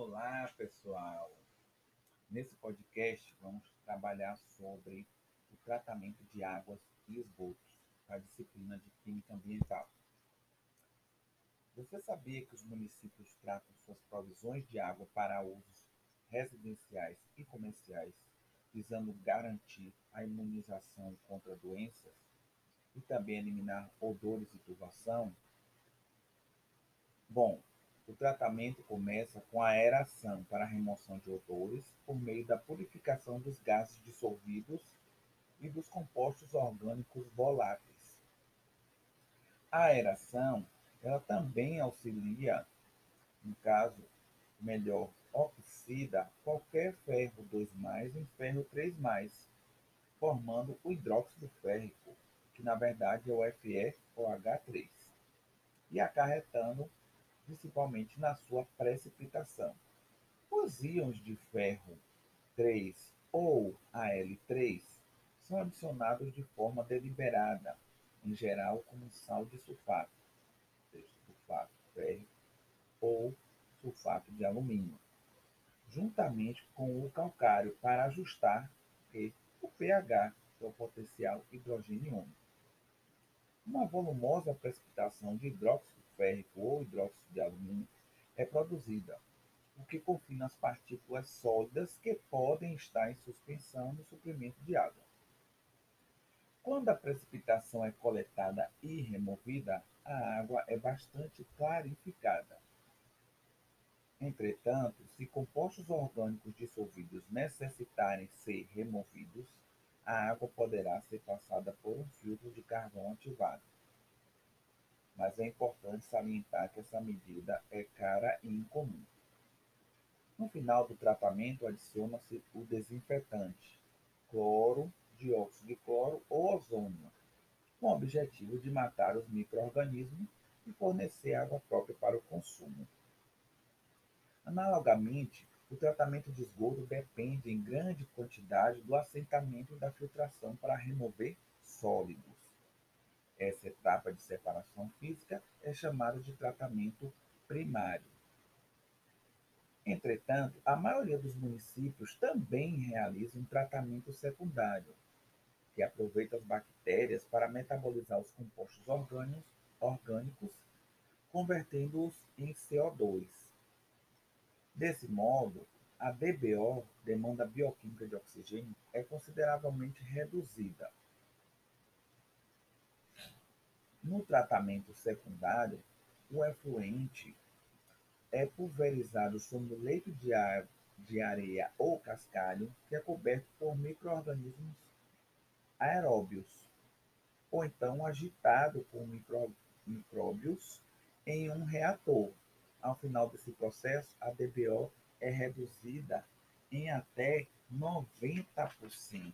Olá, pessoal! Nesse podcast, vamos trabalhar sobre o tratamento de águas e esgotos, a disciplina de Química Ambiental. Você sabia que os municípios tratam suas provisões de água para usos residenciais e comerciais, visando garantir a imunização contra doenças e também eliminar odores e turvação? Bom, o tratamento começa com a aeração para remoção de odores por meio da purificação dos gases dissolvidos e dos compostos orgânicos voláteis. A aeração, ela também auxilia, no caso, melhor, oxida qualquer ferro 2+, em ferro 3+, formando o hidróxido férrico, que na verdade é o FeOH3, e acarretando principalmente na sua precipitação. Os íons de ferro 3 ou Al3 são adicionados de forma deliberada, em geral como sal de sulfato, sulfato férrico ou sulfato de alumínio, juntamente com o calcário para ajustar o pH, que é o potencial hidrogênio. Uma volumosa precipitação de hidróxido férrico ou hidróxido de alumínio é produzida, o que confina as partículas sólidas que podem estar em suspensão no suprimento de água. Quando a precipitação é coletada e removida, a água é bastante clarificada. Entretanto, se compostos orgânicos dissolvidos necessitarem ser removidos, a água poderá ser passada por um filtro de carvão ativado mas é importante salientar que essa medida é cara e incomum. No final do tratamento, adiciona-se o desinfetante, cloro, dióxido de cloro ou ozônio, com o objetivo de matar os micro-organismos e fornecer água própria para o consumo. Analogamente, o tratamento de esgoto depende em grande quantidade do assentamento da filtração para remover sólidos. Essa etapa de separação física é chamada de tratamento primário. Entretanto, a maioria dos municípios também realiza um tratamento secundário, que aproveita as bactérias para metabolizar os compostos orgânicos, orgânicos convertendo-os em CO2. Desse modo, a DBO, demanda bioquímica de oxigênio, é consideravelmente reduzida, no tratamento secundário, o efluente é pulverizado sobre o leito de, ar, de areia ou cascalho que é coberto por micro-organismos aeróbios, ou então agitado por micro, micróbios em um reator. Ao final desse processo, a DBO é reduzida em até 90%.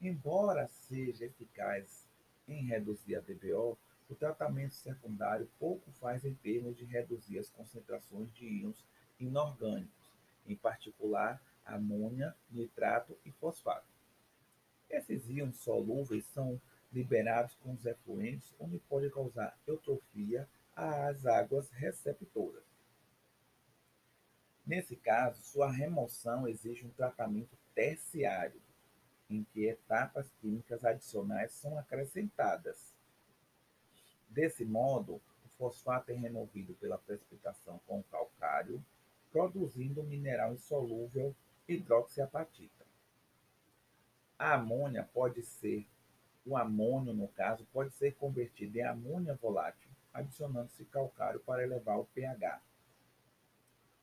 Embora seja eficaz em reduzir a DBO, o tratamento secundário pouco faz em termos de reduzir as concentrações de íons inorgânicos, em particular amônia, nitrato e fosfato. Esses íons solúveis são liberados com os efluentes, onde pode causar eutrofia às águas receptoras. Nesse caso, sua remoção exige um tratamento terciário, em que etapas químicas adicionais são acrescentadas. Desse modo, o fosfato é removido pela precipitação com o calcário, produzindo o mineral insolúvel hidroxiapatita. A amônia pode ser, o amônio no caso, pode ser convertido em amônia volátil, adicionando-se calcário para elevar o pH,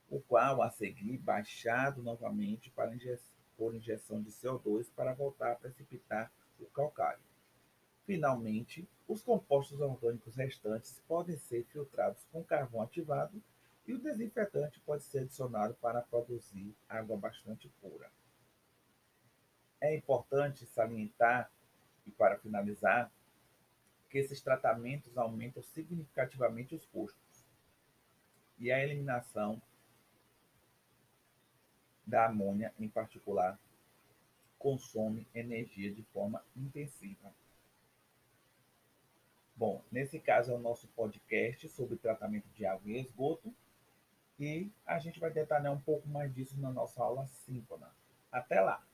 o qual a seguir baixado novamente para injeção por injeção de CO2 para voltar a precipitar o calcário. Finalmente, os compostos orgânicos restantes podem ser filtrados com carvão ativado e o desinfetante pode ser adicionado para produzir água bastante pura. É importante salientar, e para finalizar, que esses tratamentos aumentam significativamente os custos e a eliminação da amônia, em particular, consome energia de forma intensiva. Bom, nesse caso é o nosso podcast sobre tratamento de água e esgoto. E a gente vai detalhar um pouco mais disso na nossa aula síncrona. Até lá!